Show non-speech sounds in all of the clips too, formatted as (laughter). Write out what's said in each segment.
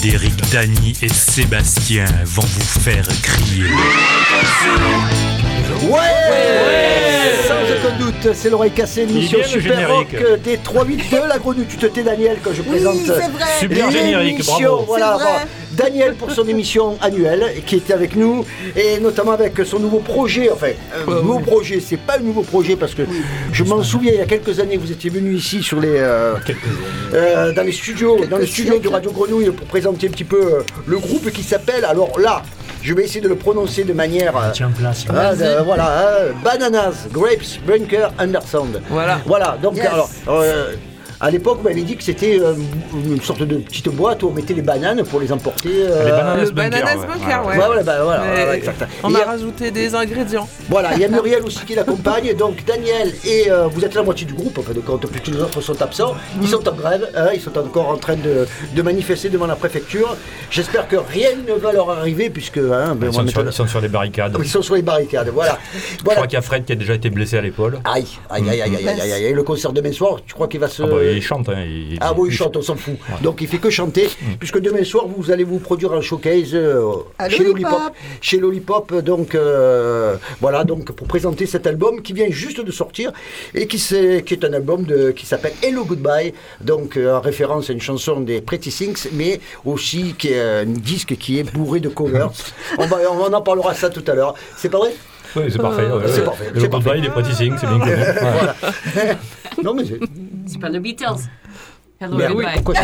Claude, Eric, Dany et Sébastien vont vous faire crier. Ouais, Sans aucun doute, c'est l'oreille cassée, le Super Rock euh, des 382, la grenouille. Tu te tais, Daniel, quand je présente c'est vrai. Super générique, l'émission. bravo. Voilà, vrai. Daniel pour son émission annuelle qui était avec nous et notamment avec son nouveau projet. Enfin, un nouveau projet, c'est pas un nouveau projet parce que je m'en souviens, il y a quelques années, vous étiez venu ici sur les, euh, euh, dans les studios, dans les studios de Radio Grenouille pour présenter un petit peu euh, le groupe qui s'appelle. Alors là, je vais essayer de le prononcer de manière. euh, Tiens place. de- voilà, hein, Bananas, Grapes, Bunker, Undersound. Voilà. Voilà, donc Yes. alors. À l'époque, vous m'avez dit que c'était euh, une sorte de petite boîte où on mettait les bananes pour les emporter. euh, Les bananes Le bunker, bananas ouais. bunker, ouais. Ouais, voilà, bah, voilà, Mais voilà, exact. On a rajouté des ingrédients. Voilà, il y a (laughs) Muriel aussi qui l'accompagne. Donc Daniel et euh, vous êtes la moitié du groupe, en fin de compte, les autres sont absents. Ils sont en grève, hein, ils sont encore en train de, de manifester devant la préfecture. J'espère que rien ne va leur arriver, puisque. Hein, ben, Ils on sont, sur, mettre- ils sont sur les barricades. ils sont sur les barricades, voilà. Je voilà. crois qu'il y a Fred qui a déjà été blessé à l'épaule. Aïe, aïe, aïe, aïe, aïe, aïe, aïe, aïe. Le concert demain soir, tu crois qu'il va se. Ah bah, il chante. Hein, il- Ah oui, il chante, on s'en fout. Donc il fait que chanter, puisque demain soir, vous allez vous produire un showcase euh, chez Lollipop. Lollipop. Chez Lollipop, donc euh, voilà, donc pour présenter cet album qui vient juste de sortir et qui, s'est- qui est un album de, qui s'appelle Hello Goodbye, donc euh, en référence à une chanson des Pretty Things, mais aussi qui est un disque qui est bourré de covers. (laughs) on, va, on en parlera ça tout à l'heure. C'est pas vrai? Oui, c'est parfait. ouais, c'est ouais. parfait, Le goodbye, il est practicing, c'est bien connu. (laughs) Voilà. (laughs) non mais c'est- pas The Beatles. Hello, Mais oui, pourquoi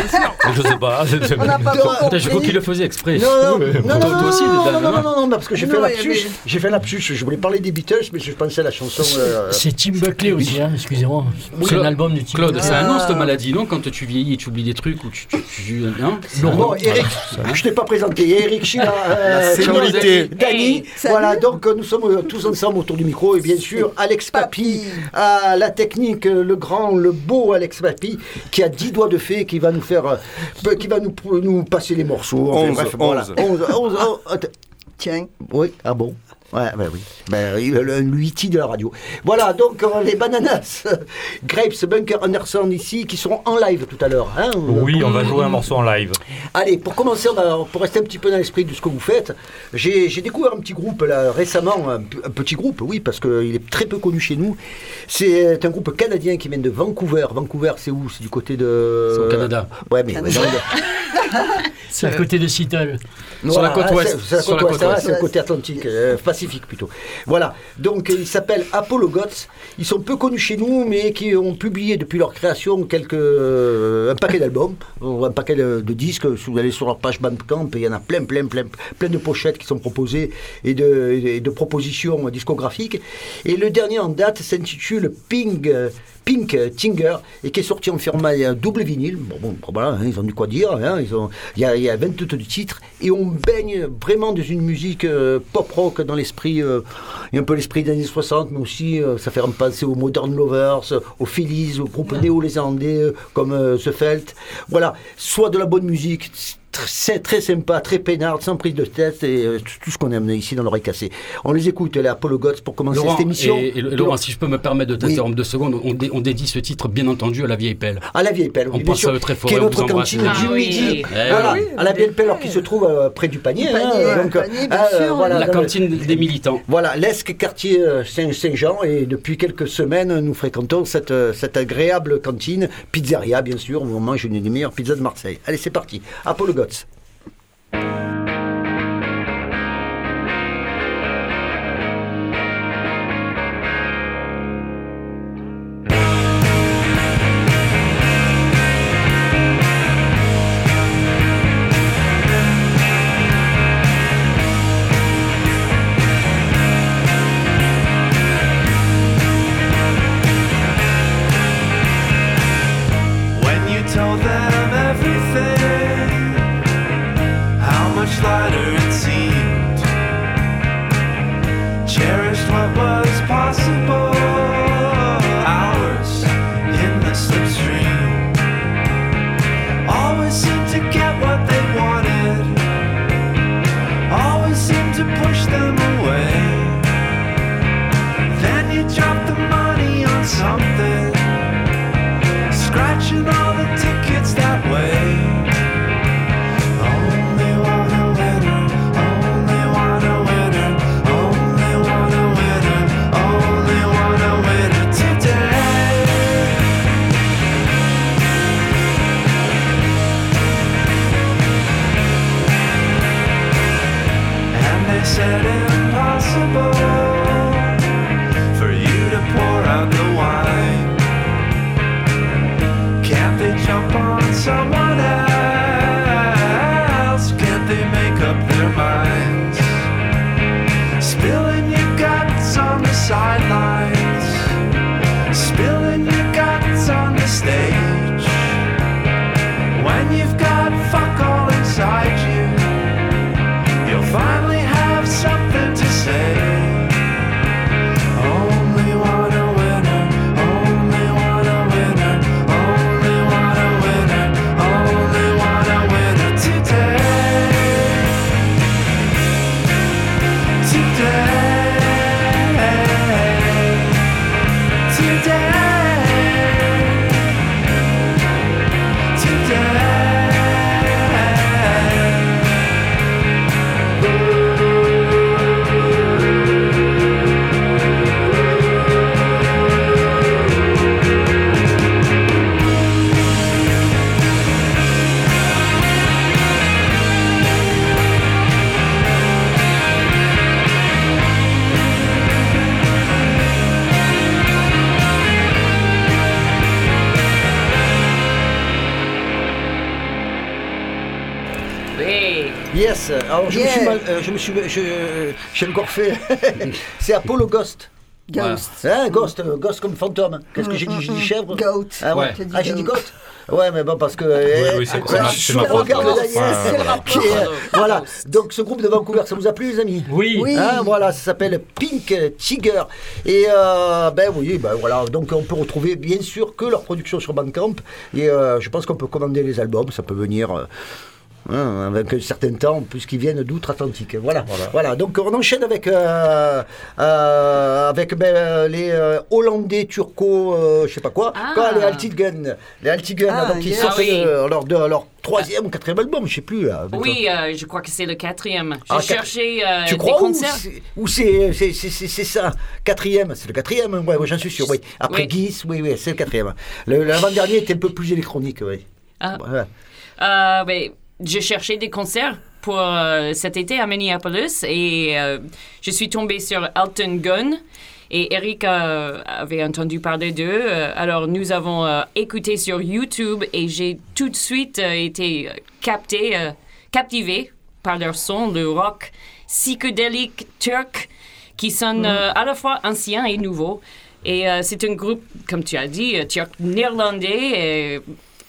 Je sais pas. c'est- c'est- On n'a pas Donc, compris. Je crois qu'il le faisait exprès. Non, non, Oui, non, oui. non, Toi- non, toi aussi, non, Dan, non, non, non, non, parce que j'ai Non, fait lapsus. J'ai fait lapsus. Je voulais parler des Beatles, mais je pensais à la chanson. euh, C'est Tim Buckley aussi, hein, excusez-moi. C'est Claude- un album de Tim Claude, c'est un nom cette Ah. maladie, non Quand tu vieillis, tu oublies des trucs ou tu. tu, tu hein C'est un Bon. Eric, je t'ai pas présenté. Eric Chila, euh. Dany. Salut. Voilà, donc euh, nous sommes euh, tous ensemble autour du micro et bien sûr Alex Papi, à la technique, euh, le grand, le beau Alex Papi, qui a 10 doigts de fée, qui va nous faire, euh, qui va nous, nous passer les morceaux. Enfin, Onze, bref, voilà. onze. Onze, onze, onze, (laughs) attends. Tiens. Oui, ah bon Ouais, ben oui. Ben, il- le Luigi de la radio. Voilà, donc euh, les bananas, (laughs) Grapes, Bunker, Anderson ici, qui seront en live tout à l'heure. hein. Oui, on va jouer un morceau en live. Allez, pour commencer, va- pour rester un petit peu dans l'esprit de ce que vous faites, j'ai j'ai découvert un petit groupe là, récemment, un, petit groupe, oui, parce qu'il est très peu connu chez nous. C'est un groupe canadien qui vient de Vancouver. Vancouver, c'est où? C'est du côté de. C'est au Canada. Ouais, mais. Canada. C'est à côté de Seattle. Sur la côte ouest. c'est- la Sur côte la ouest, côte ouest. c'est le côté atlantique, euh, Voilà, donc ils s'appellent Apollo Gods. Ils sont peu connus chez nous, mais qui ont publié depuis leur création quelques, euh, un paquet d'albums, euh, un paquet de, disques. Si vous allez sur leur page Bandcamp, il y en a plein, plein, plein, de pochettes qui sont proposées et de propositions discographiques. Et le dernier en date s'intitule Ping. Pink Tinger et qui est sorti en format euh, double vinyle. Bon, bon, voilà, hein, ils ont du quoi dire. hein, ils ont, il y a, y a 22 titres et on baigne vraiment dans une musique euh, pop rock dans l'esprit, euh, un peu l'esprit des années 60, mais aussi euh, ça fait un penser aux Modern Lovers, aux Phillies, aux groupes néo-lézardais euh, comme The Felt. Voilà, soit de la bonne musique. Très, très sympa, très peinard, sans prise de tête et euh, tout ce qu'on aime ici dans l'oreille cassée. On les écoute, les Apollo Gods, pour commencer Laurent, cette émission. et, et Laurent, si je peux me permettre de t'interrompre Oui. deux secondes, on, dé- on dédie ce titre bien entendu à la vieille pelle. À la vieille pelle, On oui, bien pense sûr, à très fort qui est on notre cantine Ah du oui. midi. Eh Voilà, oui, à la vieille pelle, alors, qui se trouve euh, près du panier. Hein, panier, donc, du panier, bien ah, sûr. voilà, La le- cantine des militants. Voilà, l'Esque quartier euh, Saint- Saint-Jean, et depuis quelques semaines, nous fréquentons cette, euh, cette agréable cantine, pizzeria bien sûr, où on mange une des meilleures pizzas de Marseille. Allez, c'est parti, Apollo Gods. Woods. Alors je me suis mal, euh, je me suis, je, j'ai encore fait, (laughs) c'est Apollo Ghost. Ghost. Hein, Ghost, euh, Ghost comme fantôme. Qu'est-ce que j'ai dit? J'ai dit chèvre? Goat. Ah, ouais. Ah, j'ai dit goat? Ghost Ouais, mais bon, parce que. oui, c'est- euh, c'est ma- je c'est ma le voilà. donc ce groupe de Vancouver, ça vous a plu, les amis? Oui. Oui. Hein, voilà, ça s'appelle Pink Tiger. Et euh, ben oui, ben voilà, donc on peut retrouver bien sûr que leur production sur Bandcamp. Et euh, je pense qu'on peut commander les albums, ça peut venir. Hein, avec un certain temps, puisqu'ils viennent d'outre-Atlantique. Voilà. voilà. Donc on enchaîne avec, euh, euh, avec ben, euh, les euh, Hollandais, Turco, je sais pas quoi, Ah. Quoi, les Altigun. Les Altigun, Ah, donc ils sortent Ah oui. euh, leur, de, leur troisième ou quatrième album, je sais plus. Oui, euh, je crois que c'est le quatrième. J'ai Ah, cherché euh, tu des crois ou concerts. c'est- ou c'est ça Quatrième, c'est le quatrième, ouais, ouais, j'en suis sûr, oui. Après Oui. Guise, oui, oui, c'est le quatrième. L'avant-dernier était un peu plus électronique, oui. Ah. Voilà. Euh, ben, j'ai cherché des concerts pour euh, cet été à Minneapolis et euh, je suis tombée sur Elton Gun. Et Eric euh, avait entendu parler d'eux. Alors nous avons écouté sur YouTube et j'ai tout de suite été euh, capté, euh, captivé par leur son de rock psychédélique turc qui sonne euh, à la fois ancien et nouveau. Et c'est un groupe, comme tu as dit, turc néerlandais. Et,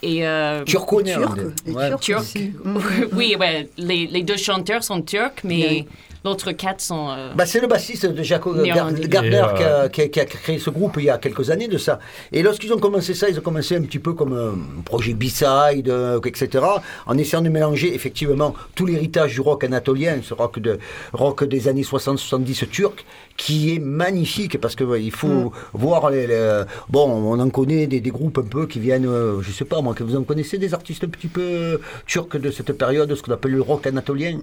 et, euh, Turco-néerlandais. Turc. Ouais. Turc. (laughs) oui, ouais, les, les deux chanteurs sont turcs, mais l'autre quatre sont. euh, Bah, c'est le bassiste de Jaco Néerlandais. Gardner euh, qui, a, qui a- qui a créé ce groupe il y a quelques années de ça. Et lorsqu'ils ont commencé ça, ils ont commencé un petit peu comme un projet B-side, euh, etc. En essayant de mélanger effectivement tout l'héritage du rock anatolien, ce rock, de, rock des années 60-70 turc, qui est magnifique parce que ouais, il faut voir les, les- Bon, on en connaît des, des groupes un peu qui viennent, euh, je sais pas moi, que vous en connaissez des artistes un petit peu euh, turcs de cette période, ce qu'on appelle le rock anatolien?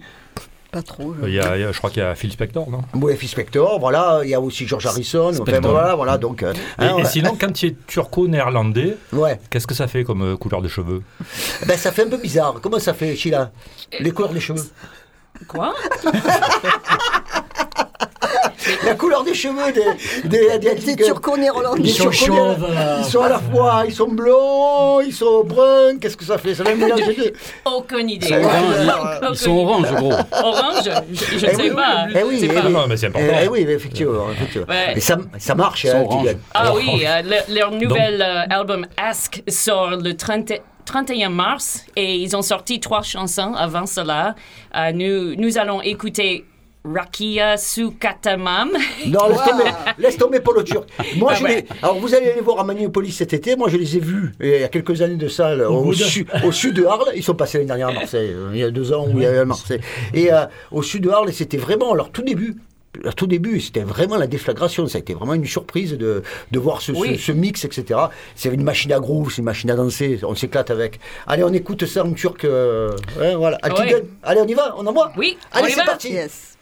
Pas trop. je- Il y a- il y a- je crois qu'il y a Phil Spector, non? Oui, Phil Spector, voilà, il y a aussi George Harrison, enfin voilà, voilà, donc... euh, et, hein, et sinon, quand tu es turco-néerlandais, Ouais, qu'est-ce que ça fait comme euh, couleur de cheveux? Ben ça fait un peu bizarre, comment ça fait, Sheila? Les couleurs des cheveux. Quoi? (laughs) La couleur des cheveux des... (laughs) des, des, Des des- des Ils sont Turco- chauves, Ils sont à la fois, ils sont blonds, ils sont bruns, qu'est-ce que ça fait? Ça deux. Aucune idée. Ils sont orange, Aucune Ils sont idée. orange, gros. Orange Je, je Eh ne sais oui, pas. Eh oui, eh pas. oui. Non, mais c'est important. Eh oui, effectivement. effectivement. Ouais. Et ça, ça marche, hein. Ah oui, euh, le- leur nouvel euh, album Ask sort le 30 31 mars et ils ont sorti trois chansons avant cela. Euh, nous, nous allons écouter Rakia Sukatamam. (laughs) Non, laisse tomber, laisse tomber pour le turc. Moi, Ah je ouais. les- alors vous allez les voir à Maniopolis cet été. Moi, je les ai vus il y a quelques années de ça, là, au, su- sud de Arles. Ils sont passés l'année dernière à Marseille, euh, il y a deux ans où il y avait à Marseille. Et euh, au sud de Arles, c'était vraiment leur tout début. à tout début, c'était vraiment la déflagration. Ça a été vraiment une surprise de, de voir ce, ce- Oui. ce mix, etc. C'est une machine à groove, c'est une machine à danser. On s'éclate avec. Allez, on écoute ça en turc. euh, ouais, voilà. Ouais. Allez, on y va On envoie Oui, Allez, c'est parti. Yes.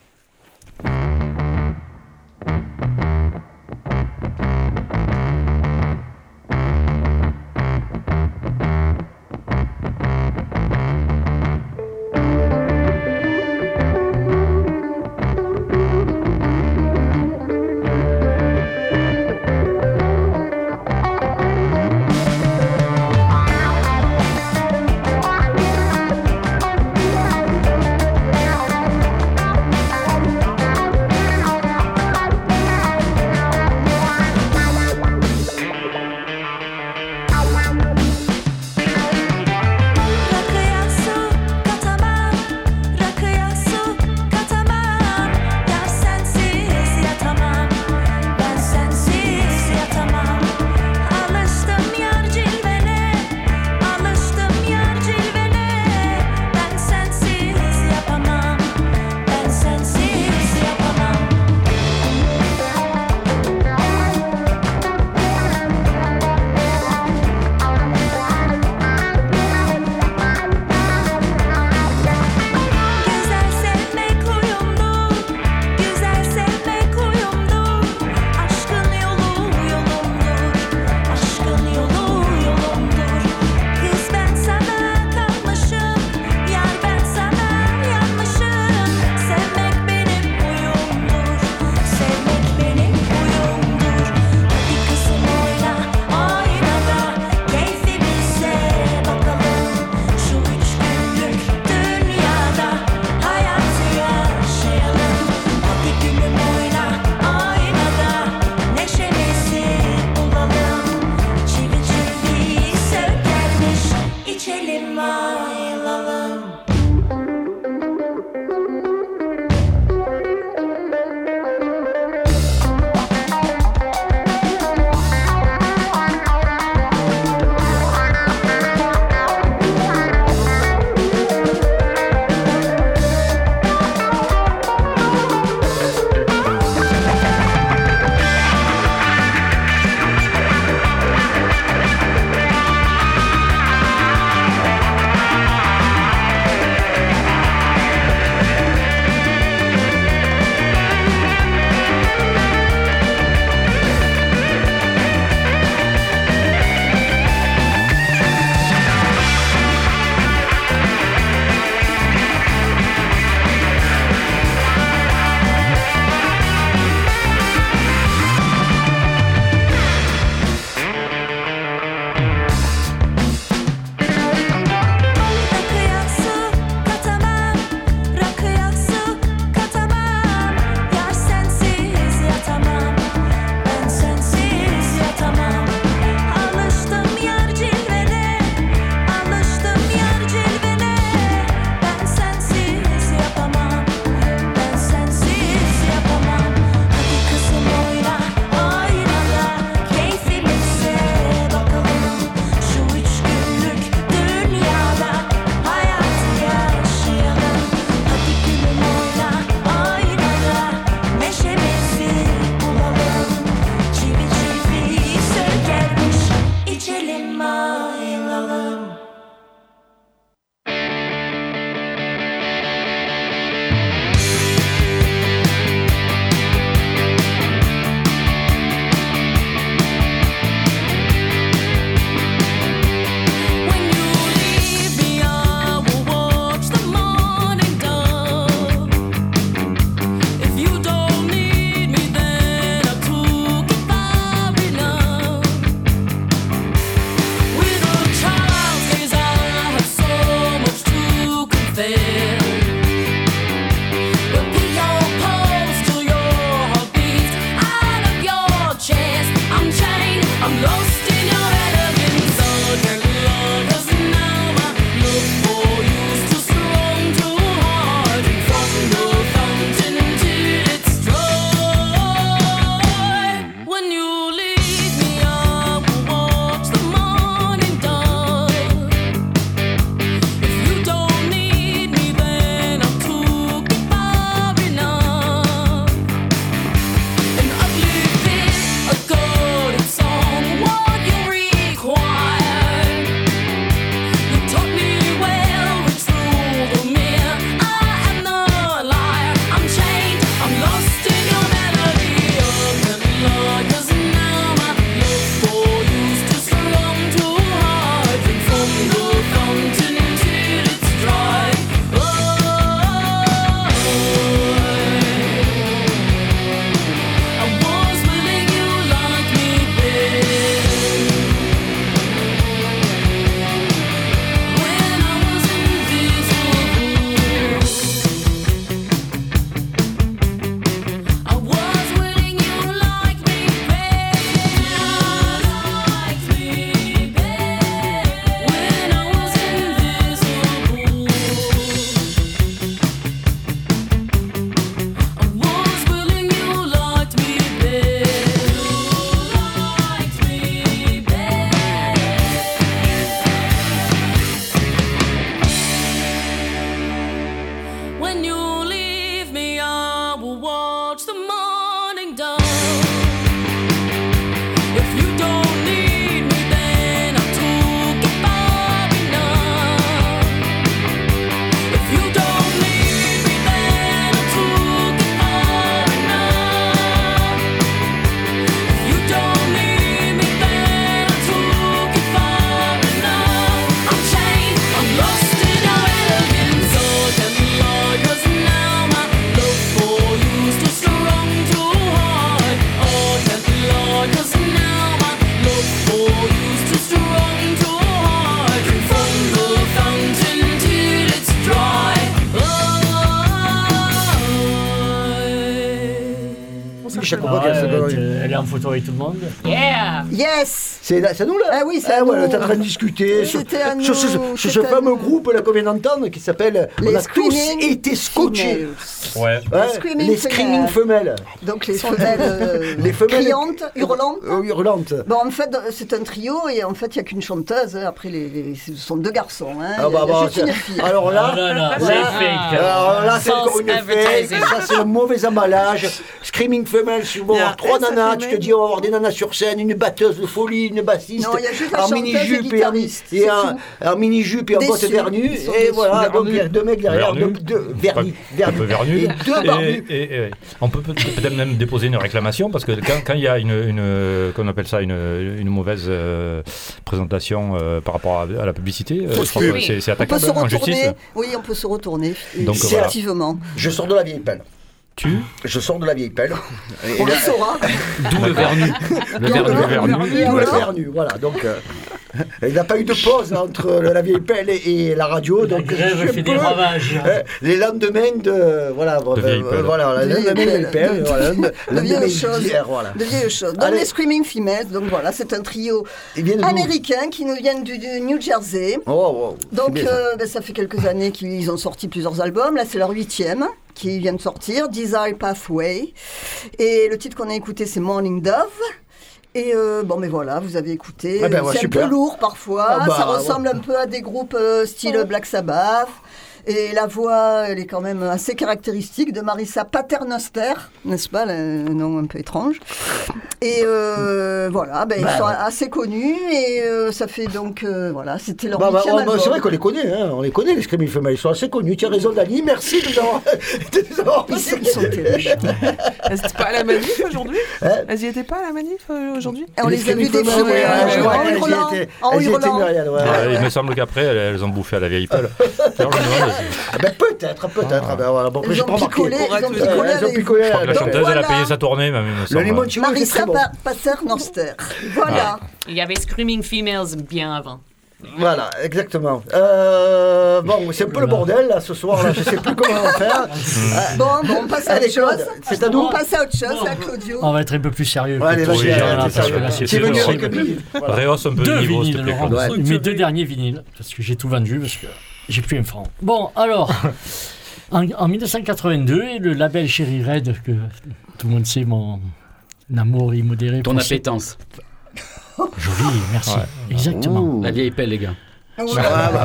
will watch the moon. Chaque fois qu'elle se Arrête, donne. euh, Elle est en photo avec tout le monde. Yeah! Yes C'est nous là Ah oui, c'est à Ah ouais, nous. on est en train de discuter sur, sur ce, nous, sur ce fameux groupe là qu'on vient d'entendre qui s'appelle Les On a tous été scotchés. Ouais. Screaming les screaming femelles. Donc les femelles, (laughs) euh, Les femelles- criantes, hurlantes. Euh, hurlantes. Bon, en fait, c'est un trio et en fait, il n'y a qu'une chanteuse. hein. Après, les, les- ce sont deux garçons. Hein. Ah bah, bah, juste une c'est- fille. alors là, c'est fake. alors là, c'est encore une fake. Ça, c'est un mauvais emballage. Screaming femelle, si on va Il y a avoir trois un, nanas, tu te dis, on va avoir des nanas sur scène, une batteuse de folie, une bassiste, Non, il y a juste et mini-jupe et, un, un mini-jupe et en Déçus. botte sont Et voilà, donc il y a deux mecs derrière, vernis, Un vernis. Peu vernu. Et (laughs) deux barbus. Et, et- et- on peut peut- peut-être même déposer une réclamation parce que quand quand il y a une, une qu'on appelle ça une, une mauvaise euh, présentation euh, par rapport à, à la publicité, euh, c'est c'est On peut attaquable se en justice. retourner. Oui, on peut se retourner. Donc, voilà. Effectivement. Je sors de la vieille pelle. Tu? Je sors de la vieille pelle. Et On le saura. D'où le vernu. Le D'où vernu. D'où le vernu, voilà. Donc, euh, (laughs) il n'a pas eu de pause entre la vieille pelle et, et la radio. La donc, je grève fait des peu- ravages. Euh, les lendemains de voilà euh, vieille pelle. voilà les De lendemains de vieille vieille pelle De vieilles choses. De vieilles choses. Donc Allez. les Screaming Females, donc voilà, c'est un trio américain qui nous viennent du, du New Jersey. oh, Donc bien, ça. euh, ben, ça fait quelques années qu'ils ont sorti plusieurs albums. Là c'est leur huitième qui vient de sortir, Desire Pathway. Et le titre qu'on a écouté c'est Morning Dove. Et euh, bon, mais voilà, vous avez écouté. Ah ben, ouais, c'est un peu lourd parfois. Ah bah, ça ressemble un peu à des groupes euh, style Black Sabbath. Et la voix, elle est quand même assez caractéristique de Marissa Paternoster, n'est-ce pas, le nom un peu étrange. Et euh, voilà, ben, ils Bah, sont ouais. assez connus et euh, ça fait donc, euh, voilà, c'était leur Bah, bah, oh, bah, c'est vrai qu'on les connaît, hein, on les connaît, les Screaming Females, ils sont assez connus. Tu as raison, Dani, merci de nous avoir, (laughs) de nous avoir Ils sont, sont terribles. (laughs) Pas à la manif aujourd'hui Hein Elles y étaient pas à la manif aujourd'hui on les, a vus je crois en hurlant. étaient- En elles y étaient, hurlant. Muriel, ouais. Ouais, Il me semble qu'après, elles, elles ont bouffé à la vieille pelle. (laughs) Ah, ben, peut-être, peut-être. Ah, ben, voilà. Bon, après, Ils j'ai ont pas remarqué. ils ont picolé la chanteuse, elle a payé sa tournée, Le limoncello, c'est très bon. Pa- Paternoster. Voilà. Il y avait Screaming Females bien avant. Voilà, exactement. Euh, bon, c'est un peu le bordel là ce soir. Là, je sais plus comment on va faire. (laughs) Bon, bon, on passe à autre chose. C'est à nous. On passe à autre chose, à Claudio. On va être un peu plus sérieux. Allez, vas-y, c'est venu avec billet. Voilà. Rehausse un peu Deux le niveau, s'il te plaît. Mes deux derniers vinyles, parce que j'ai tout vendu, parce que j'ai plus un franc. Bon, alors, (laughs) en, en 1982, et le label Cherry Red, que tout le monde sait, mon amour immodéré. Ton appétence. Joli, merci. Exactement. La vieille pelle, les gars. Ouais.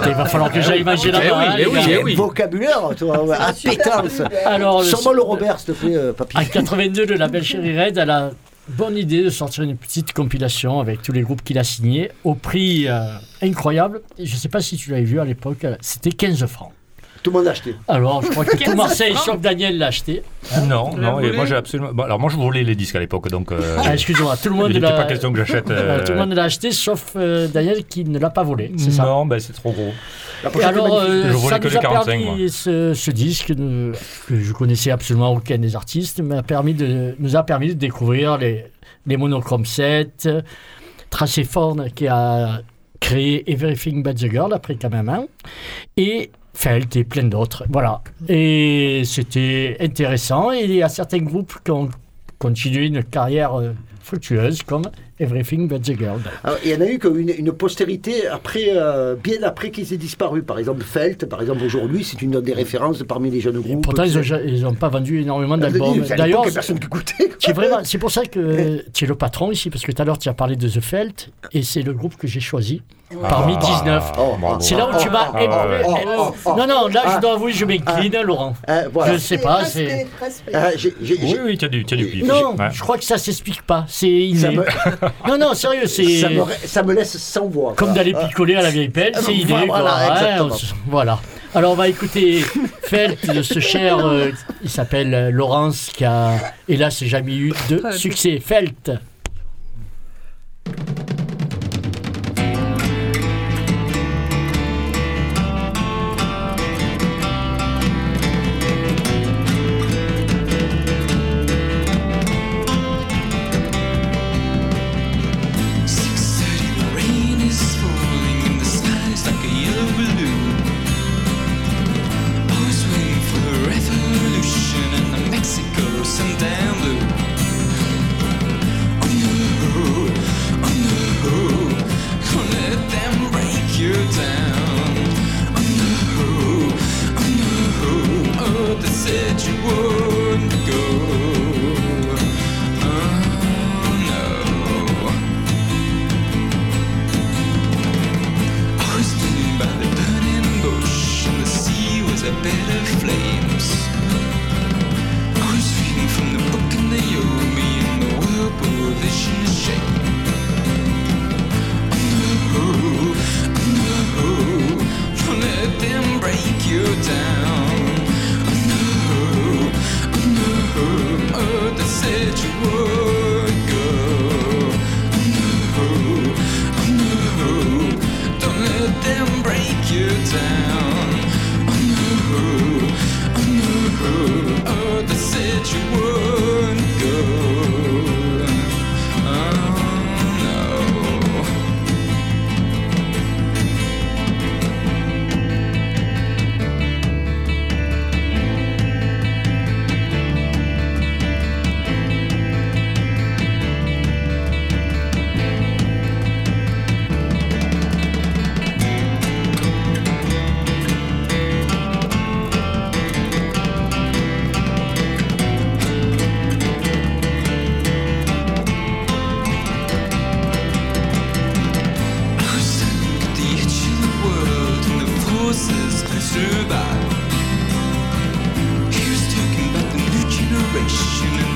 Il va falloir que j'aille manger là-bas. oui, hein, eh oui, eh oui. Vocabulaire, toi, (laughs) ouais, ben. Alors, le- Sûrement le Robert, s'il te plaît, euh, papy. En 82, le label Cherry Red a la bonne idée de sortir une petite compilation avec tous les groupes qu'il a signés au prix euh, incroyable. Je ne sais pas si tu l'avais vu à l'époque, euh, c'était 15 francs. Tout le monde l'a acheté. Alors, je crois que (laughs) tout 15 Marseille, sauf Daniel, l'a acheté. Non, non, et moi j'ai absolument. bon, alors moi je volais les disques à l'époque, donc. euh, Ah, excuse-moi, tout le monde il n'était l'a pas question que j'achète. euh, tout le monde l'a acheté, sauf euh, Daniel qui ne l'a pas volé. C'est ça. Non, ben c'est trop gros. Et alors, euh, Je volais ça que nous les a 45, permis, ce, ce disque que je connaissais absolument aucun des artistes, m'a permis de, nous a permis de découvrir les, les Monochrome 7, Tracé Forne qui a créé Everything But the Girl après hein, et Felt et plein d'autres. Voilà. Et c'était intéressant. Et il y a certains groupes qui ont continué une carrière euh, fructueuse comme Everything But the Girl. Alors, il y en a eu une, une postérité après, euh, bien après qu'ils aient disparu. Par exemple, Felt, par exemple, aujourd'hui, c'est une des références parmi les jeunes Et groupes. pourtant, ils n'ont pas vendu énormément À d'albums. D'ailleurs, personne (laughs) c'est pour ça que (laughs) tu es le patron ici, parce que tout à l'heure tu as parlé de The Felt, et c'est le groupe que j'ai choisi parmi 19. Oh, bravo. C'est là où tu vas. Ah, oh, oh, oh. Non, non, là Ah. je dois avouer, je m'incline, Laurent. Hein, voilà. Je sais pas, c'est. Ah, j'ai- Oui, oui, tu as du, tu as du pif. Non, Ouais. je crois que ça s'explique pas. C'est inné. Ça me- (laughs) Non, non, sérieux, c'est. ça, me, ça me laisse sans voix. Comme d'aller picoler à la vieille pelle, c'est inné. Voilà. Alors on va écouter Felt de ce cher, euh, il s'appelle euh, Laurence, qui a hélas jamais eu de succès. Felt. Survive. He was talking about the new generation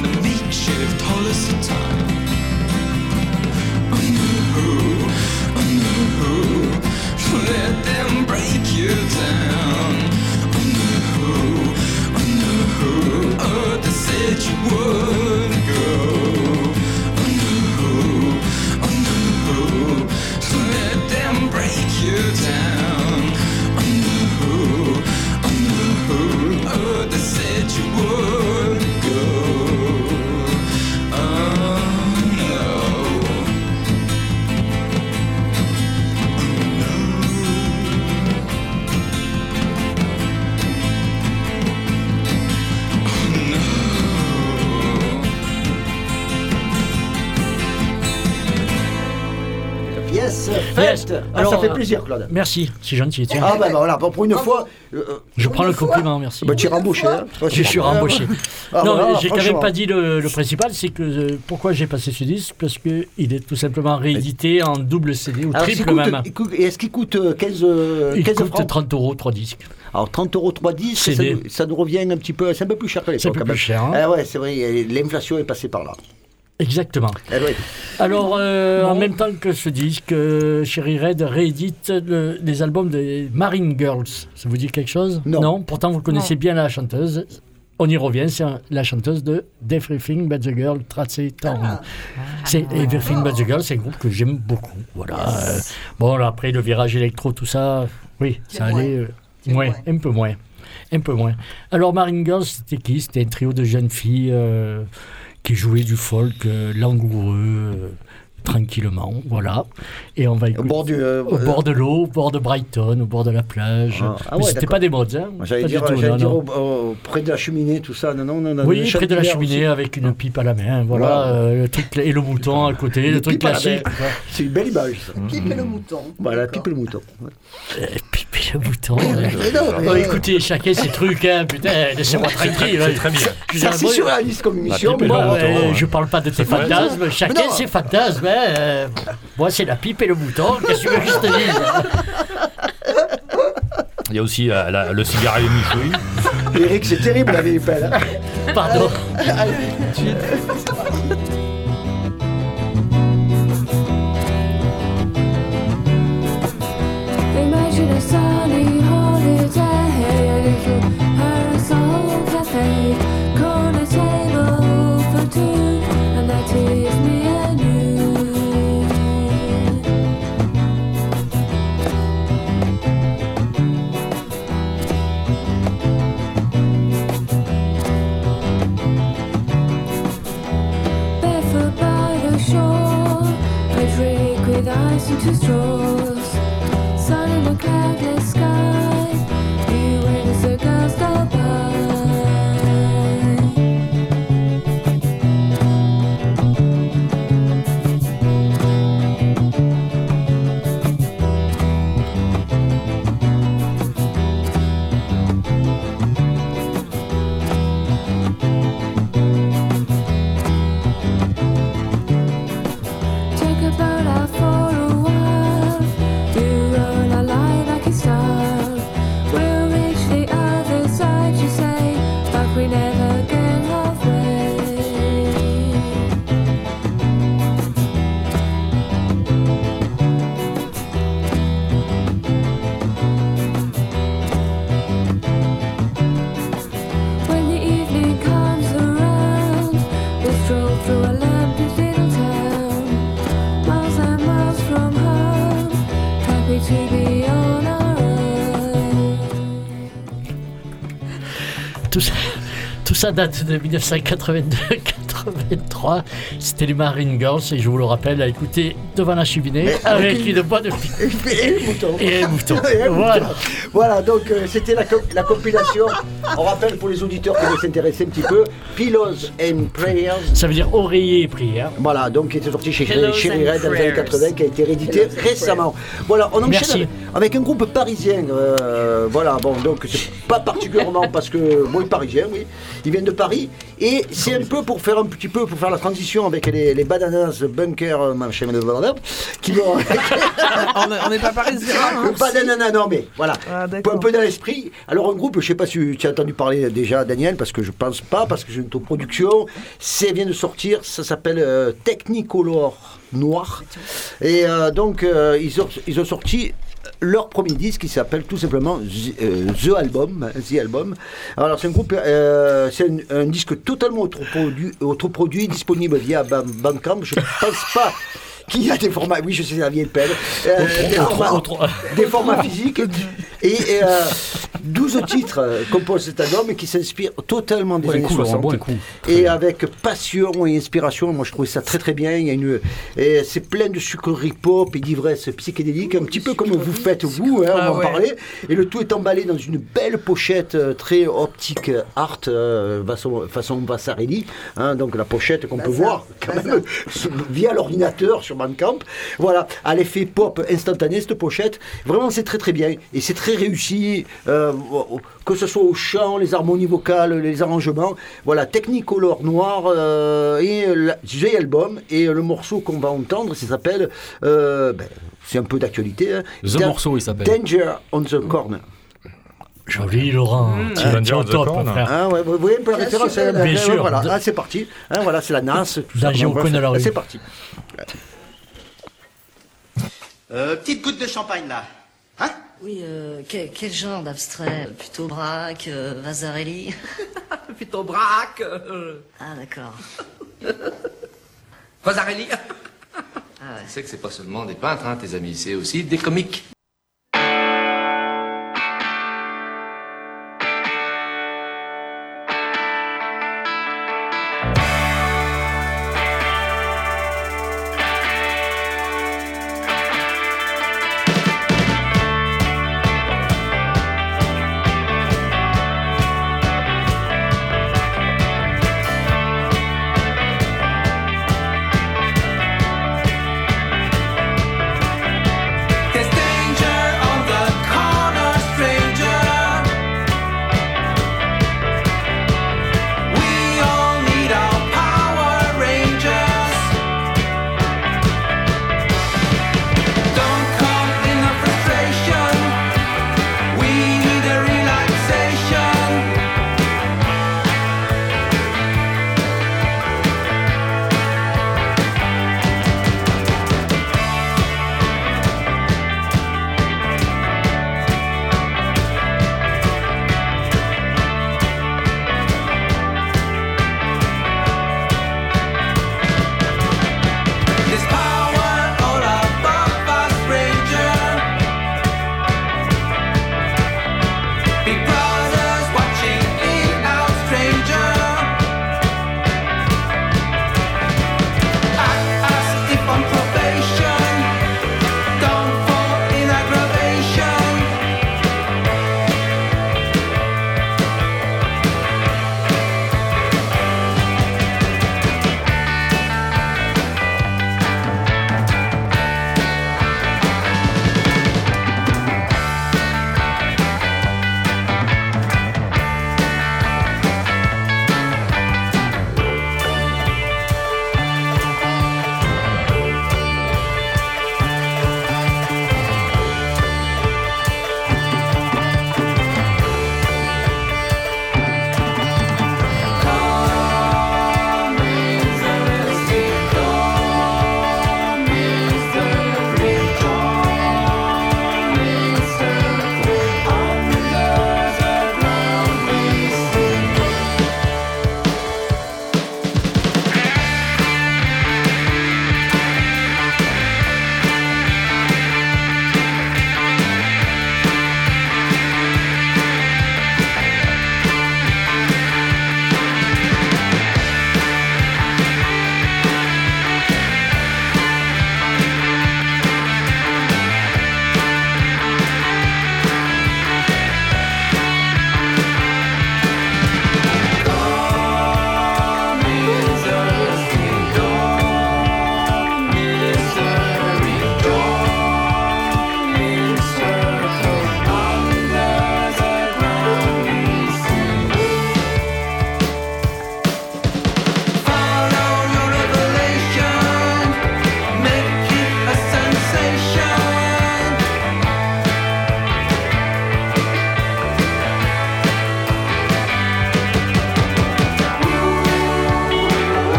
plaisir, Claude. Merci, c'est gentil. Tiens. Ah, ben voilà, pour une fois. euh, Je pour prends le compliment, merci. Bah, tu es rembauché. Hein. Je suis rembauché. Ah, non, voilà, j'ai quand même pas dit le, le principal, c'est que euh, pourquoi j'ai passé ce disque? Parce que il est tout simplement réédité en double CD ou Alors, triple coûte- même. et Est-ce qu'il coûte euh, 15, euh, Il 15 coûte francs? 30 euros, 3 disques. Alors 30 euros 3 disques, ça, nous- ça nous revient un petit peu, c'est un peu plus cher que l'époque. C'est un peu quand plus cher, hein. Ah ouais, c'est vrai, l'inflation est passée par là. Exactement. Eh oui. Alors, euh, en même temps que ce disque, euh, Red réédite le- les albums des Marine Girls. Ça vous dit quelque chose? Non. pourtant vous connaissez bien la chanteuse. On y revient, c'est la chanteuse de Everything But the Girl, Tracy Thorn. C'est Everything But the Girl, c'est un groupe que j'aime beaucoup. Voilà. Euh, bon, là, après le virage électro, tout ça, oui, ça moins. allait. euh, moins. un peu moins. Un peu moins. Alors, Marine Girls, c'était qui? C'était un trio de jeunes filles euh, qui jouaient du folk euh, langoureux, euh, tranquillement, voilà. Et on va Au écouter. bord du. euh, Au bord de l'eau, au bord de Brighton, au bord de la plage. Ah, ah Mais ouais, c'était pas des modes, hein J'allais dire, tout, j'allais non, dire non. au- au- près de la cheminée, tout ça. Non, non, non. non, Oui, près de la cheminée aussi. avec une pipe à la main, voilà, Voilà. euh, le truc, et le mouton à côté, le truc classique. C'est une belle image, ça. Pipe et le mouton. Voilà, pipe et le mouton. Ouais. Euh, pipe (laughs) Bon, écoutez, chacun ses trucs, hein, putain, (laughs) laissez-moi tranquille. C'est très bien. Je Ça, c'est moi, surréaliste comme émission. Bon, mouton, euh, ouais. je parle pas de tes fantasmes, chacun ses fantasmes. hein, euh, moi, c'est la pipe et le mouton. Qu'est-ce que tu veux que je te dise Il y a aussi euh, la- le cigare et le. Eric, c'est terrible la vieille pelle. hein. Pardon. Allez, tout de suite. control. Ça date de 1982-83. C'était les Marine Girls et je vous le rappelle à écouter devant la cheminée avec une boîte de. Et les moutons. Et les moutons. Et Voilà. Voilà, donc euh, c'était la, co- la compilation. On rappelle pour les auditeurs qui veulent s'intéresser un petit peu Pillows and Prayers. Ça veut dire oreiller et prière. Voilà, donc qui était sorti chez Chéri and Red dans les années Prayers. 80, qui a été réédité récemment. Voilà, on enchaîne avec, avec un groupe parisien. euh, voilà, bon, donc c'est pas particulièrement parce que. Bon, il est parisien, oui. Ils viennent de Paris. Et c'est un peu pour faire un petit peu, pour faire la transition avec les, les bananas bunker, euh, machin, qui vont. (laughs) on n'est- pas parisien. hein. Le bananana, non mais voilà. Ah, un d'accord. peu dans l'esprit. Alors un groupe, je sais pas si tu as entendu parler déjà, Daniel, parce que je pense pas, parce que c'est une production. C'est vient de sortir, ça s'appelle euh, Technicolor Noir. Et euh, donc euh, ils, ont, ils ont sorti leur premier disque qui s'appelle tout simplement The, euh, The Album. hein, The Album. Alors c'est un groupe, euh, c'est un, un disque totalement autoproduit, autoproduit disponible via Bandcamp. Je pense pas (laughs) qu'il y a des formats, oui je sais la vieille pelle, Euh, des, formats, des (laughs) formats physiques et euh, 12 titres euh, composent cet album qui s'inspire totalement des Bon, années écoute, Laurent, 60 bon, écoute. et avec passion et inspiration. Moi, je trouvais ça très très bien. Il y a une, et c'est plein de sucreries pop et d'ivresse psychédélique, un petit peu comme vous faites vous, hein, on Ah en ouais. parlait. Et le tout est emballé dans une belle pochette euh, très optique euh, art, euh, façon, façon Vasarelli. hein, donc la pochette qu'on peut voir quand même (laughs) via l'ordinateur sur Bandcamp. Voilà, à l'effet pop instantané cette pochette. Vraiment, c'est très très bien et c'est très réussi. euh, que ce soit au chant, les harmonies vocales, les arrangements. Voilà, Technicolor noir euh, et la- The Album et le morceau qu'on va entendre, ça s'appelle. euh, ben, c'est un peu d'actualité. hein, The Da- morceau, il s'appelle. Danger on the Corner. Joli, Laurent. Mmh. Tu es Danger au on the top, frère. Hein, ouais, vous voyez un peu la Bien référence sûr, hein, bien hein, sûr. Voilà, ah, c'est parti. Hein, voilà, c'est la NAS. Danger au coin de la c'est- rue. C'est parti. Euh, petite goutte de champagne là. Hein? Oui, euh, quel, quel genre d'abstrait? Plutôt Braque, euh, Vasarelli (laughs) Plutôt braque. euh, Ah, d'accord. Vasarelli. Ah ouais. Tu sais que c'est pas seulement des peintres, hein, tes amis, c'est aussi des comiques.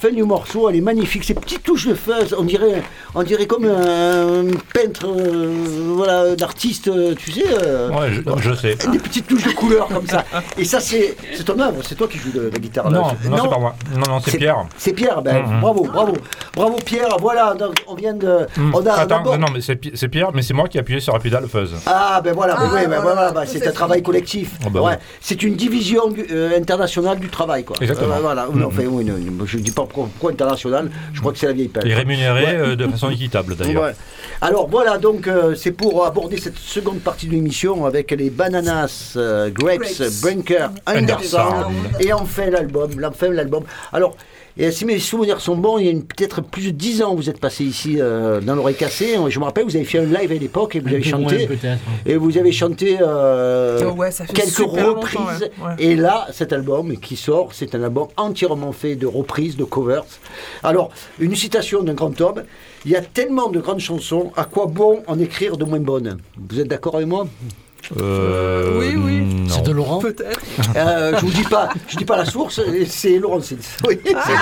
Fin du morceau, elle est magnifique. Ces petites touches de fuzz, on dirait, on dirait comme un peintre, euh, voilà, d'artiste, euh, tu sais. euh, Ouais, je, je sais. Des petites touches de couleur comme ça. Et ça, c'est c'est ton œuvre, c'est toi qui joues de la guitare. là. Non, non, c'est pas moi. Non, non, c'est Pierre. C'est Pierre, ben, Mhm. bravo, bravo. Bravo Pierre, voilà, donc, on vient de. Hmm. On a Attends, non, mais c'est Pi- c'est Pierre, mais c'est moi qui ai appuyé sur la pédale fuzz. Ah ben voilà, Ah, ouais, ben voilà, ben, c'est est un travail collectif. Bah Ouais. oui. C'est une division euh, internationale du travail, quoi. Exactement. Euh, voilà. Mhm. Non, enfin, oui, non, non, je ne dis pas pourquoi, pourquoi international, je crois que c'est la vieille pelle. Et rémunéré Ouais. euh, de façon équitable d'ailleurs. Ouais. Alors voilà, donc euh, c'est pour aborder cette seconde partie de l'émission avec les Bananas, euh, Grapes, Grapes. Bunker, Undersound. et enfin l'album. Enfin l'album. Alors, et si mes souvenirs sont bons, il y a peut-être plus de 10 ans, vous êtes passé ici euh, dans l'oreille cassée. Je me rappelle, vous avez fait un live à l'époque et vous Un avez moins, chanté. Et vous avez chanté euh, Oh ouais, ça fait quelques reprises. ouais. Ouais. Et là, cet album qui sort, c'est un album entièrement fait de reprises, de covers. Alors, une citation d'un grand homme. Il y a tellement de grandes chansons, à quoi bon en écrire de moins bonnes? Vous êtes d'accord avec moi? Euh, Oui, oui. C'est de Laurent Peut-être. Euh, Je vous dis pas, je dis pas la source, c'est Laurent Sils. (laughs) Oui, Ah, vrai.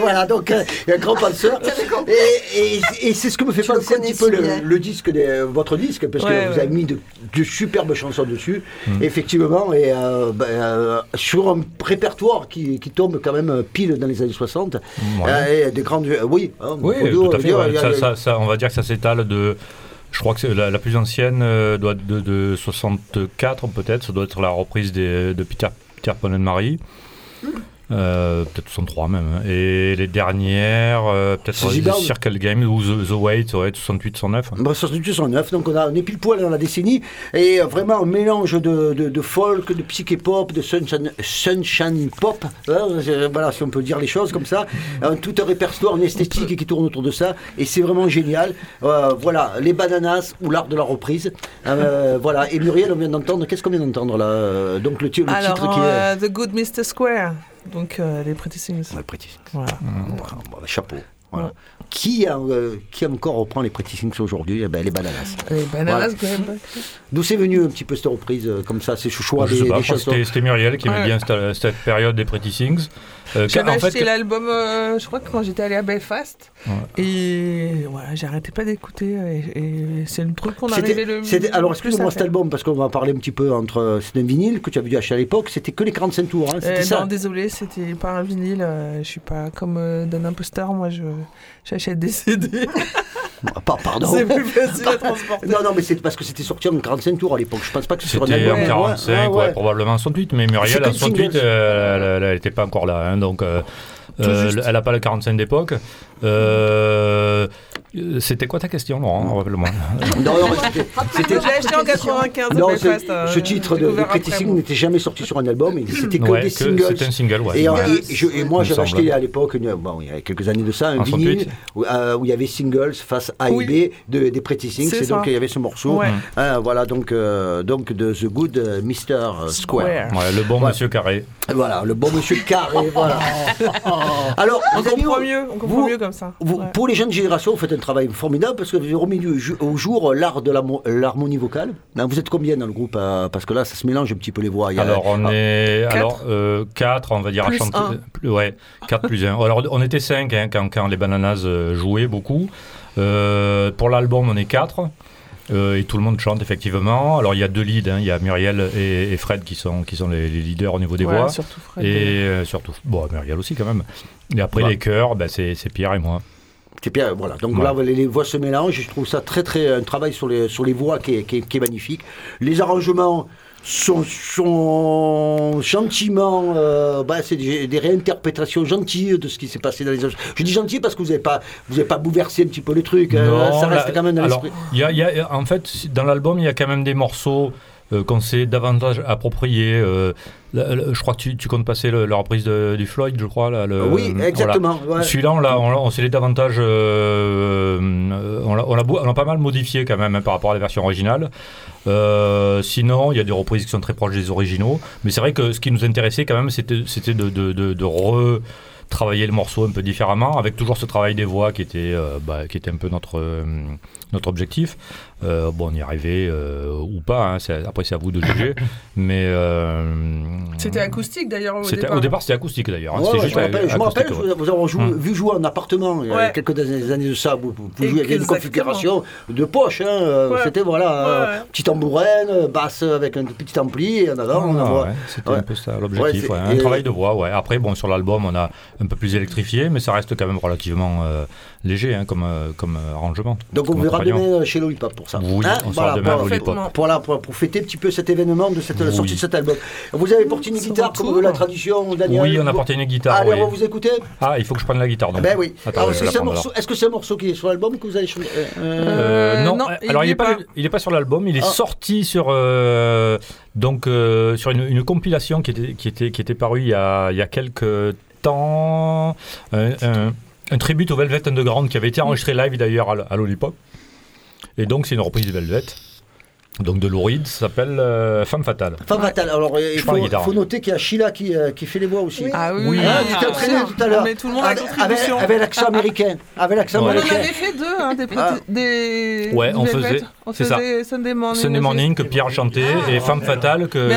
Voilà, donc euh, il y a un grand penseur. Et, et- et c'est ce que me fait Tu penser un petit peu le, disque, de, votre disque, parce que Ouais, vous avez mis de, de superbes chansons dessus, Mm. effectivement, et euh, sur un répertoire qui, qui tombe quand même pile dans les années 60. Ouais. Euh, et des grandes. oui, hein, Oui, tout à fait. dire, ouais. il y a- Ça- ça- ça- on va dire que ça s'étale de. Je crois que la, la plus ancienne euh, doit de, de 64 peut-être. Ça doit être la reprise des- de Peter, Peter Paul and Mary. Euh, peut-être 63 même. hein. Et les dernières, euh, peut-être euh. Circle Game ou The, The Wait, ouais, 68, 109. Bah, 68, 109, donc on, a, on est pile poil dans la décennie, et euh, vraiment un mélange de, de, de folk, de psyché-pop, de sunshine, sunshine pop, hein, euh, voilà, si on peut dire les choses comme ça, Un- tout un répertoire, une esthétique qui tourne autour de ça, et c'est vraiment génial. Euh, voilà, les bananas ou l'art de la reprise. Euh, voilà, et Muriel, on vient d'entendre, qu'est-ce qu'on vient d'entendre là? Donc le, le Alors, titre qui est. euh, The Good Mr. Square. Donc, euh, les Pretty Things. Ouais, Pretty Things. Voilà. Bon, bon, chapeau. Voilà. Qui, a, euh, qui encore reprend les Pretty Things aujourd'hui? Eh ben, Les Bananas. Les bananas, Voilà. quand même. D'où c'est venu un petit peu cette reprise euh, comme ça, ces choix je des, sais pas, c'était Muriel qui aimait Ouais. bien cette, cette période des Pretty Things. Euh, J'avais l'album, euh, je crois que quand j'étais allée à Belfast. Ouais. Et voilà, j'arrêtais pas d'écouter. Et, et c'est le truc qu'on C'était- arrivait le. alors, excuse-moi, cet album, parce qu'on va parler un petit peu entre. euh, C'est un vinyle que tu avais dû acheter à l'époque, c'était que les 45 tours, hein, c'était Euh, ça? non, désolé, c'était pas un vinyle. euh, je suis pas comme euh, d'un imposteur. Moi, je j'achète des CD. Ah, pas- Pardon. c'est plus facile à (laughs) transporter. Non, non, mais c'est parce que c'était sorti en 45 tours à l'époque. Je pense pas que un C'était album. en Ouais, 45, ouais, ouais, ouais. probablement 68, mais Muriel en le 68, single. euh, elle n'était pas encore là, hein, donc euh, euh, elle n'a pas le 45 d'époque. Euh, C'était quoi ta question, Laurent Rappelle-moi. (laughs) Non, non, c'était-. Je l'ai acheté en 95 à Non, Belfast. c'est- euh, ce titre de, Pretty moi. n'était jamais sorti sur un album, c'était que Ouais, des que- singles. c'était un single, ouais. Et, en- Ouais. et je- et moi, j'avais acheté à l'époque, bon, il y a quelques années de ça, un En vinyle 68. où, euh, où il y avait singles face A et Oui. B de, des Pretty Things, C'est et donc il y avait ce morceau. Ouais. Hein, voilà, donc, euh, donc de The Good Mr. Square. Ouais, le bon monsieur carré. Voilà, le bon monsieur carré, voilà. (laughs) Alors, On comprend mieux, on comprend mieux comme ça. vous- Ouais. Pour les jeunes générations, vous faites un travail formidable parce que vous avez remis au jour l'art de l'harmonie vocale. Hein, Vous êtes combien dans le groupe euh, Parce que là, ça se mélange un petit peu les voix. Il y a- Alors, on Ah, est. Quatre. Alors, 4, on va dire, Plus à chanter. un. plus- Ouais, 4 plus 1. Alors, on était 5 quand, quand les Bananas euh, jouaient beaucoup. Euh, pour l'album, on est 4. Et tout le monde chante effectivement. Alors il y a deux leads, hein. il y a Muriel et, et Fred qui sont, qui sont les, les leaders au niveau des Ouais, voix. surtout Fred. Et euh, surtout, bon, Muriel aussi quand même. Et après Ouais. les chœurs, ben, c'est c'est Pierre et moi. C'est bien, voilà. Donc Ouais. là, les, les voix se mélangent. Je trouve ça très, très. Un travail sur les, sur les voix qui est, qui est- qui est magnifique. Les arrangements sont, sont gentiment. euh, bah, c'est des, des réinterprétations gentilles de ce qui s'est passé dans les. Je dis gentil parce que vous n'avez pas, vous avez pas bouleversé un petit peu le truc. hein. Non, ça reste quand même dans l'esprit. il y a- il y a- en fait, dans l'album, il y a quand même des morceaux qu'on s'est davantage appropriés. euh, je crois que tu, tu comptes passer le- la reprise de- du Floyd, je crois. Là, le- Oui, voilà. exactement. ouais. Celui-là, on, l'a- on, l'a- on s'est davantage. euh, euh, on l'a- on l'a beau- on l'a pas mal modifié quand même hein, par rapport à la version originale. Euh, sinon, il y a des reprises qui sont très proches des originaux. Mais c'est vrai que ce qui nous intéressait quand même, c'était c'était de, de, de, de retravailler le morceau un peu différemment, avec toujours ce travail des voix qui était, euh, bah, qui était un peu notre, euh, notre objectif. Euh, bon, on y arrivait euh, ou pas, hein, c'est- après c'est à vous de juger. (laughs) mais. euh, C'était acoustique d'ailleurs au c'était- départ. au départ, c'était acoustique d'ailleurs. hein, Ouais, c'était ouais, juste je me rappelle, je me acoustique, rappelle ouais. vous joué- Hum. vu jouer en appartement il y a Ouais. quelques années, années de ça. Vous, vous, jouez avec une configuration de poche. hein, Ouais. C'était voilà, euh, Ouais, ouais. petit tambourine, basse avec un petit ampli et en avant. on Ah, C'était Ouais. un peu ça l'objectif. Ouais, ouais, c'est- Un et- travail de voix, ouais. Après, bon, sur l'album, on a un peu plus électrifié, mais ça reste quand même relativement euh, léger hein, comme, comme arrangement. Donc on verra demain chez Lollipop pour ça. Oui, Hein, on sera demain pour, pour, la- pour- pour fêter un petit peu cet événement de cette la Oui. sortie de cet album. Vous avez porté une guitare comme la tradition, Daniel Oui, on a porté une guitare. Allez, oui. on va vous écouter Ah, il faut que je prenne la guitare. Donc. Ben oui. Est-ce que c'est un morceau- qui est sur l'album que vous avez chanté euh, Euh, Euh, non, non, alors il n'est est pas, pas. il est pas sur l'album, il est Ah. sorti sur euh, donc euh, sur une, une compilation qui était qui était qui était parue il y a il y a quelques temps, un, un, un tribute au Velvet Underground qui avait été enregistré live d'ailleurs à, à Lollipop. Et donc c'est une reprise de Velvet. Donc de Lou Reed, ça s'appelle euh, Femme fatale. Femme fatale. Alors, il faut, noter qu'il y a Sheila qui, euh, qui fait les voix aussi. Ah oui, Oui. Ah, tu t'es bien entraîné sûr. tout à l'heure. Mais tout le monde a Avec, contribution. avec- avec l'accent américain. Avec l'accent Ouais. On en américain. avait fait deux, hein, des, Ah. des Ouais, on faisait- On c'est ça. faisait Sunday Morning. Sunday. Morning que Pierre chantait et Femme fatale que,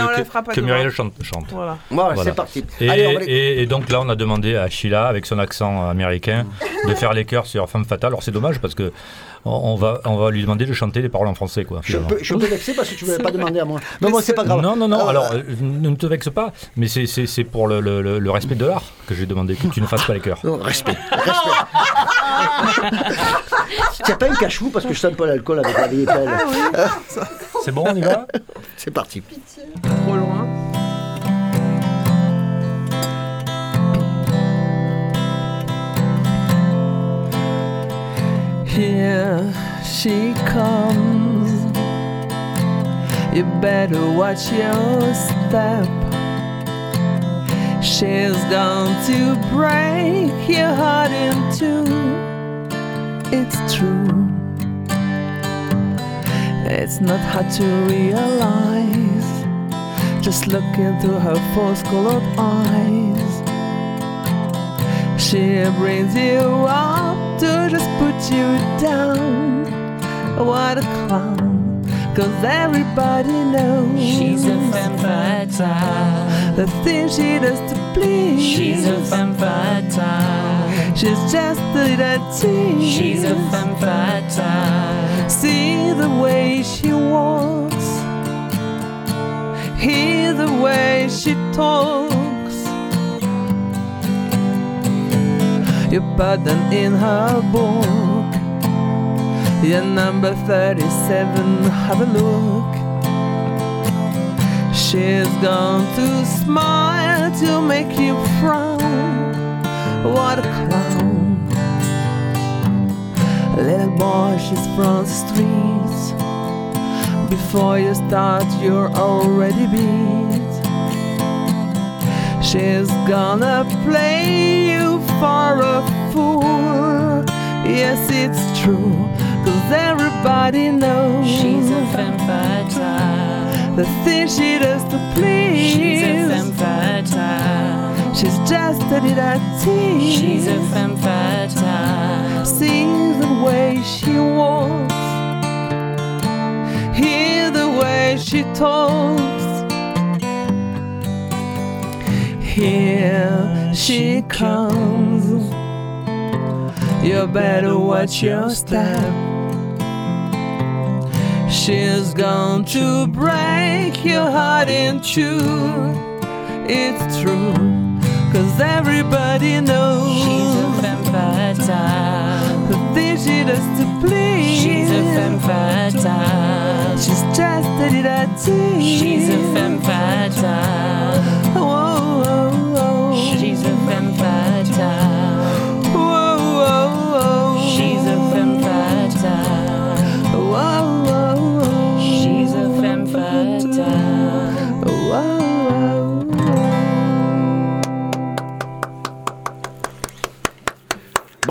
que. Muriel chante. chante. Voilà. Voilà, Voilà. c'est parti. Et, Allez, les- et- et donc là, on a demandé à Sheila, avec son accent américain, de faire les chœurs sur Femme Fatale. Alors c'est dommage parce que on, va, on va lui demander de chanter les paroles en français. Quoi, Je suis un finalement. peu, je suis un peu vexé parce que tu ne m'avais pas (laughs) demandé à moi. Mais bon, c'est pas grave. Non, non, non, Euh, alors euh, ne te vexe pas, mais c'est- c'est c'est pour le, le- le- le respect de l'art que j'ai demandé que tu ne fasses pas les chœurs. Non, respect. respect. (laughs) Tiens pas un cachou parce que je un peu l'alcool avec la vieille pelle. (laughs) C'est bon, on y va? C'est parti. Trop loin. Here she comes. You better watch your step. She's going to break your heart in two. It's true. It's not hard to realize. Just look into her false colored eyes. She brings you up to just put you down. What a clown, cause everybody knows She's a femme fatale. the things she does to please. She's a femme fatale. She's just a little tease. She's a femme fatale. See the way she walks, hear the way she talks. Them in her book. Yeah, number 37, have a look. She's gone to smile to make you frown. What a clown. Little boy, she's from the streets. Before you start, you're already beat. She's gonna play you for a fool. Yes, it's true, cause everybody knows She's a femme fatale. the thing she does to please. She's a femme fatale. She's just a little. She's a femme fatale. See the way she walks, hear the way she talks. Here she comes. You better watch your step. She's going to break your heart in two. It's true, cause everybody knows She's a femme fatale. the things she does to please. She's a femme fatale. She's just a little tease. She's a femme fatale. Whoa, whoa, whoa. She's a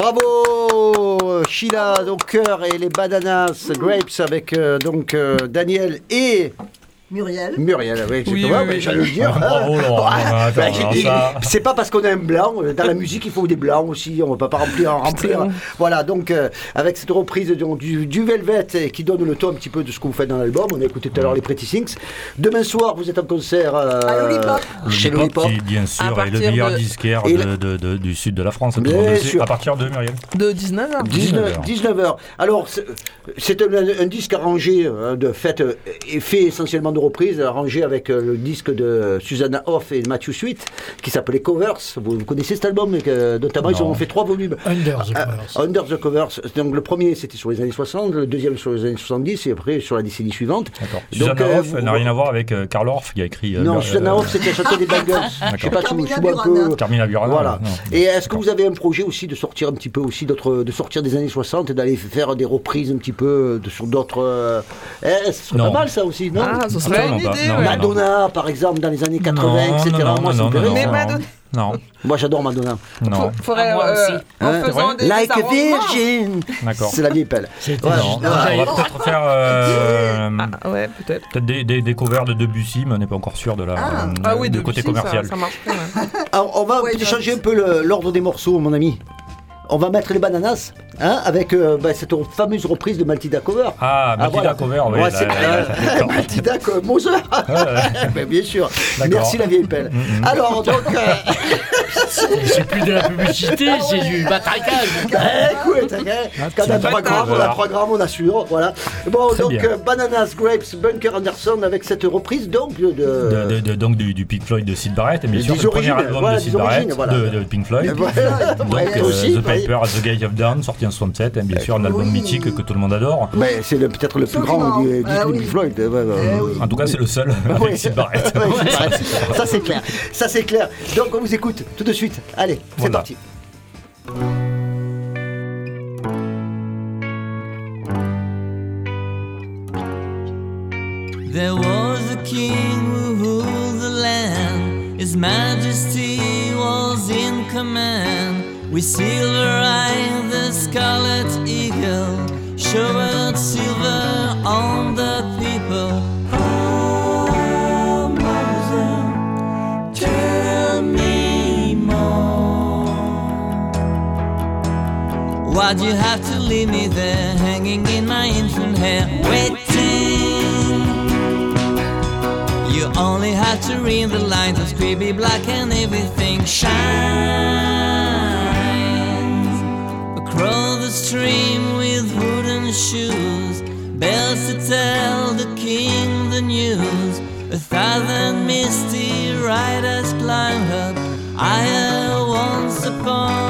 Bravo Sheila, donc cœur et les bananas grapes avec euh, donc euh, Daniel et Muriel. Muriel. Oui, Oui, oui, j'allais le dire. (laughs) Bah, ça- C'est pas parce qu'on a un blanc. euh, Dans la musique, il faut des blancs aussi. On ne peut pas remplir. en (laughs) remplir. Voilà, donc euh, avec cette reprise donc, du, du Velvet euh, qui donne le ton un petit peu de ce que vous faites dans l'album. On a écouté tout à l'heure les Pretty Things. Demain soir, vous êtes en concert euh, À Lollipop. chez Lollipop. qui, bien sûr, est le meilleur de- disquaire Et de, de- de- du sud de la France. Bien sûr. À partir de Muriel. De 19h. 19, 19h. Alors, c'est- un, un disque arrangé, euh, de fait, euh, et fait essentiellement de reprises, arrangé avec euh, le disque de Susanna Hoff et Matthew Sweet, qui s'appelait Covers. Vous, vous connaissez cet album, que, notamment, ils Non. ont fait trois volumes. Under the Ah, Covers. Under the Covers. Donc, le premier, c'était sur les années 60, le deuxième sur les années 70, et après sur la décennie suivante. Susanna euh, Hoff n'a rien à voir avec euh, Karl Orff qui a écrit. euh, Non, Susanna euh, Hoff, c'était la chanteuse des Bangles. Je sais pas si vous un peu. Carmina Burana. Voilà. non. Et est-ce que vous avez un projet aussi de sortir un petit peu aussi d'autres, de sortir des années 60 et d'aller faire des reprises un petit peu de, sur d'autres. euh, Eh, ce serait Non. pas mal ça aussi, non? Ah, ce pas. idée. Ouais. Madonna, par exemple, dans les années 80, Non, etc. Moi, ça non, me plairait. non, Mais Madonna- Non, Moi, j'adore Madonna. non. Faudrait, Ah, moi euh, aussi. en Hein, faisant c'est des Like a virgin. D'accord. C'est la vieille pelle. Voilà. Non, Ah, on va peut-être faire euh, Ah, ouais, peut-être. peut-être des, des, des covers de Debussy, mais on n'est pas encore sûr de la, Ah. euh, Ah oui, du de côté ça- commercial. Ça, marcherait, ouais. Alors, on va Ouais, changer un peu l'ordre des morceaux, mon ami. On va mettre les bananas hein, avec euh, bah, cette fameuse reprise de Maltida Cover. Ah, Matilda voilà. Cover, oui. Ouais, c'est. Maltida Moser. Ben, (laughs) (laughs) bien sûr. Merci la vieille pelle. Mm, Alors, donc. euh, (laughs) C'est plus de la publicité, c'est du matraquage. Eh, écoute, hein, quand on a petit 3 grammes, on a cover. 3 grammes, on assure. Voilà. Bon, Très donc, euh, Bananas, Grapes, Bunker Anderson avec cette reprise donc de. De, de- de- donc du, du Pink Floyd de Sid Barrett, et bien sûr, c'est le premier album voilà, de Sid Barrett, de, Pink Floyd. Voilà. Donc Ouais, euh, aussi, The at the Gate of Dawn, sorti en 67, et bien sûr un album Oui. mythique que tout le monde adore. Mais c'est le- peut-être le plus grand du disque Ah de oui. Pink Floyd. ouais. En tout cas, c'est le seul (laughs) avec Sid Barrett. Ouais, Sid Barrett. Ça c'est clair. Ça c'est clair. Donc on vous écoute tout de suite. Allez, c'est Voilà. parti. There was a king who ruled the land. His majesty was in command. With silver eye, the scarlet eagle showered silver on the people. Oh, tell me more. Why'd you have to leave me there, hanging in my infant hair, waiting? You only had to read the lines of scribby black and everything the stream with wooden shoes. Bells to tell the king the news. A thousand misty riders climb up higher once upon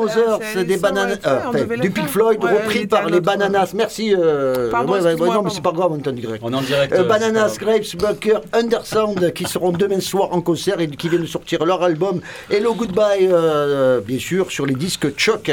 Mother, c'est des bananas, euh, du Pink. Floyd, repris par les Bananas. Merci. euh, Pardon, ouais, ouais, ouais, excuse-moi, non, mais c'est pas grave, on est en direct. On est en direct. Euh, euh, Bananas, Grapes, Bunker, Undersound qui seront demain soir en concert et qui viennent de sortir leur album Hello Goodbye, euh, bien sûr, sur les disques Choc.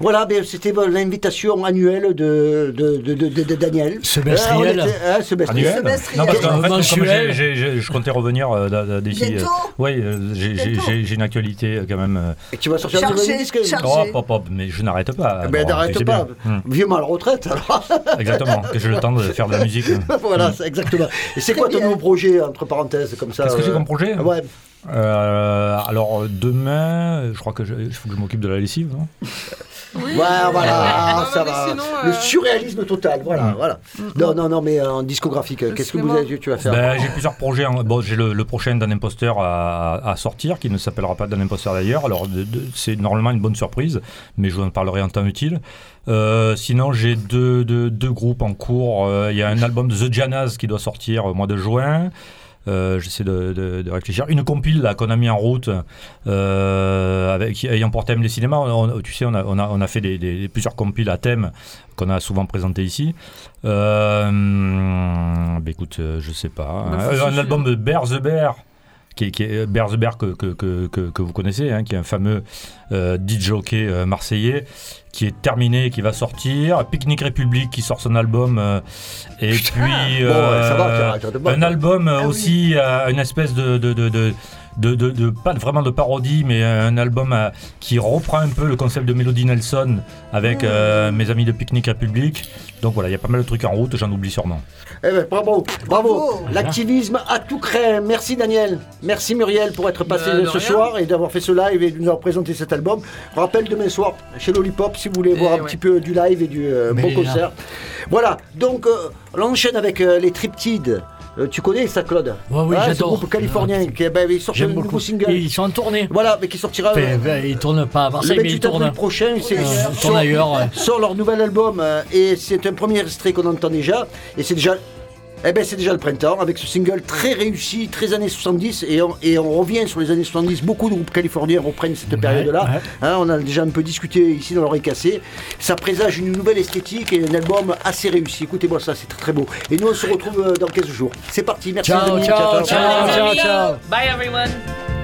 Voilà, ben, c'était euh, l'invitation annuelle de, de, de, de, de- de Daniel. Semestriel. Euh, hein, semestriel. Non, parce qu'en fait, je comptais revenir euh, d'ici. Bientôt oui, j'ai- une actualité euh, quand même. euh, Et tu vas sortir un disque Oh, hop, hop, mais je n'arrête pas. Eh ben, n'arrête pas. bien. Hmm. À la retraite, alors. (laughs) Exactement, que j'ai le temps de faire de la musique. (laughs) voilà, c'est exactement. Et c'est quoi ton nouveau projet, entre parenthèses, comme ça Qu'est-ce que j'ai euh, comme projet Ouais. Euh, alors euh, demain, je crois que je- il faut que je m'occupe de la lessive. non (laughs) Ouais, voilà, (laughs) Non, ça va. sinon, Le euh, surréalisme total, voilà, Mm. voilà. Non, non, non, mais euh, en discographique, qu'est-ce que vous avez, tu vas faire Ben, J'ai plusieurs projets. en- Bon, j'ai le, le prochain d'un imposteur à, à sortir, qui ne s'appellera pas d'un imposteur d'ailleurs. Alors, de- de- c'est normalement une bonne surprise, mais je vous en parlerai en temps utile. Euh, sinon, j'ai deux, deux, deux groupes en cours. Euh, Il y a un album de The Janas qui doit sortir au mois de juin. Euh, J'essaie de, de- de réfléchir. Une compile là, qu'on a mis en route euh, avec, ayant pour thème les cinémas. On- on- tu sais, on a, on a, on a fait des, des- plusieurs compiles à thème qu'on a souvent présenté ici. Euh, bah, écoute, euh, je sais pas. Un chercher. album de Bear the Bear. Qui est, qui est- Bear the Bear que, que, que, vous connaissez, hein, qui est un fameux euh, DJ euh, marseillais, qui est terminé, qui va sortir. Picnic République qui sort son album. euh, et puis. Bon, ouais, va, euh, un album euh, aussi, euh, une espèce de. de, de, de de, de- de- pas vraiment de parodie, mais un album euh, qui reprend un peu le concept de Melody Nelson avec euh, mes amis de Picnic République. Donc voilà, il y a pas mal de trucs en route, j'en oublie sûrement. Eh ben, bravo, bravo. L'activisme à tout craint. Merci Daniel. Merci Muriel pour être passé de ce rien. soir et d'avoir fait ce live et de nous avoir présenté cet album. Je rappelle demain soir chez Lollipop si vous voulez voir un petit peu du live et du euh, bon concert. Voilà, donc euh, on enchaîne avec euh, les Triptides. Euh, tu connais ça, Claude Ouais, oui, Ce j'adore. groupe californien qui ben, il sort un nouveau single. Ils sont en tournée. Voilà, mais qui sortira. Enfin, euh, ils tournent pas à le Marseille, mais ils 28 avril tournent. prochain, c'est Euh, ils tournent ailleurs, sort leur nouvel album euh, et c'est un premier extrait qu'on entend déjà et c'est déjà eh ben c'est déjà le printemps avec ce single très réussi, très années 70 et on, et on revient sur les années 70. Beaucoup de groupes californiens reprennent cette période-là. ouais. Hein, on a déjà un peu discuté ici dans l'oreille cassée. Ça présage une nouvelle esthétique et un album assez réussi. Écoutez-moi ça, c'est très très beau. Et nous on se retrouve euh, dans 15 jours. C'est parti, merci Ciao, les amis. ciao, ciao, Ciao, ciao, ciao. Bye everyone.